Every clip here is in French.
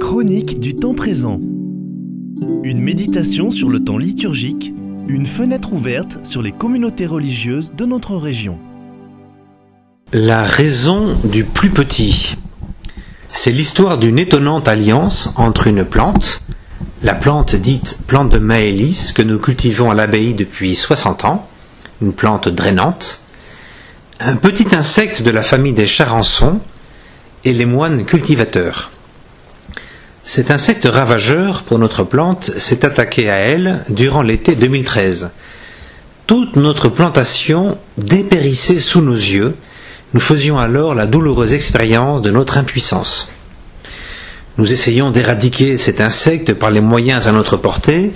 Chronique du temps présent. Une méditation sur le temps liturgique, une fenêtre ouverte sur les communautés religieuses de notre région. La raison du plus petit. C'est l'histoire d'une étonnante alliance entre une plante, la plante dite plante de Maëlys que nous cultivons à l'abbaye depuis 60 ans, une plante drainante, un petit insecte de la famille des charançons et les moines cultivateurs. Cet insecte ravageur pour notre plante s'est attaqué à elle durant l'été 2013. Toute notre plantation dépérissait sous nos yeux. Nous faisions alors la douloureuse expérience de notre impuissance. Nous essayons d'éradiquer cet insecte par les moyens à notre portée,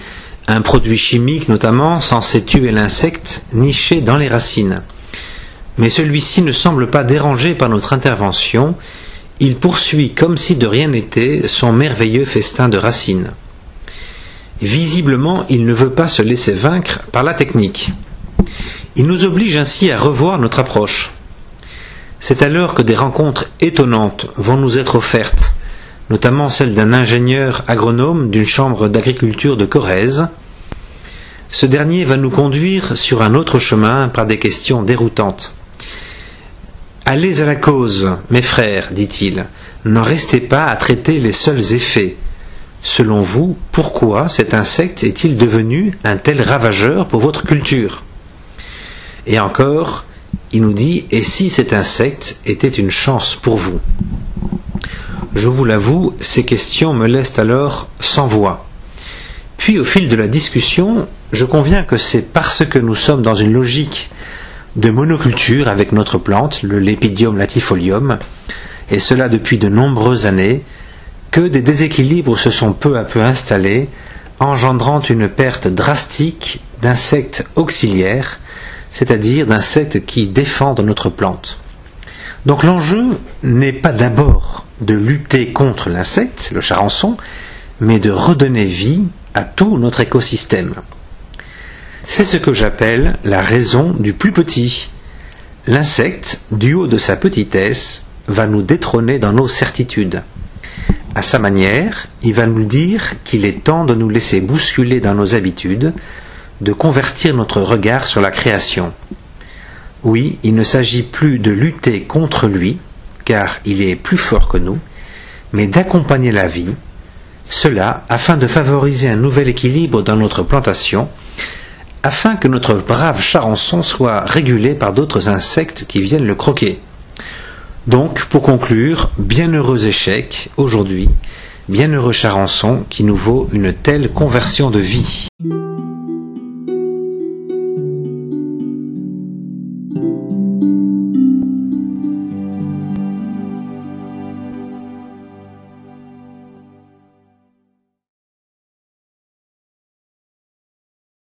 un produit chimique notamment censé tuer l'insecte niché dans les racines. Mais celui-ci ne semble pas dérangé par notre intervention, il poursuit comme si de rien n'était son merveilleux festin de racines. Visiblement, il ne veut pas se laisser vaincre par la technique. Il nous oblige ainsi à revoir notre approche. C'est alors que des rencontres étonnantes vont nous être offertes, notamment celle d'un ingénieur agronome d'une chambre d'agriculture de Corrèze. Ce dernier va nous conduire sur un autre chemin par des questions déroutantes. Allez à la cause, mes frères, dit-il, n'en restez pas à traiter les seuls effets. Selon vous, pourquoi cet insecte est-il devenu un tel ravageur pour votre culture? Et encore, il nous dit, et si cet insecte était une chance pour vous? Je vous l'avoue, ces questions me laissent alors sans voix. Puis au fil de la discussion, je conviens que c'est parce que nous sommes dans une logique de monoculture avec notre plante, le Lepidium latifolium, et cela depuis de nombreuses années, que des déséquilibres se sont peu à peu installés, engendrant une perte drastique d'insectes auxiliaires, c'est-à-dire d'insectes qui défendent notre plante. Donc l'enjeu n'est pas d'abord de lutter contre l'insecte, le charançon, mais de redonner vie à tout notre écosystème. C'est ce que j'appelle la raison du plus petit. L'insecte, du haut de sa petitesse, va nous détrôner dans nos certitudes. À sa manière, il va nous dire qu'il est temps de nous laisser bousculer dans nos habitudes, de convertir notre regard sur la création. Oui, il ne s'agit plus de lutter contre lui, car il est plus fort que nous, mais d'accompagner la vie, cela afin de favoriser un nouvel équilibre dans notre plantation afin que notre brave charançon soit régulé par d'autres insectes qui viennent le croquer. Donc, pour conclure, bienheureux échec aujourd'hui, bienheureux charançon qui nous vaut une telle conversion de vie.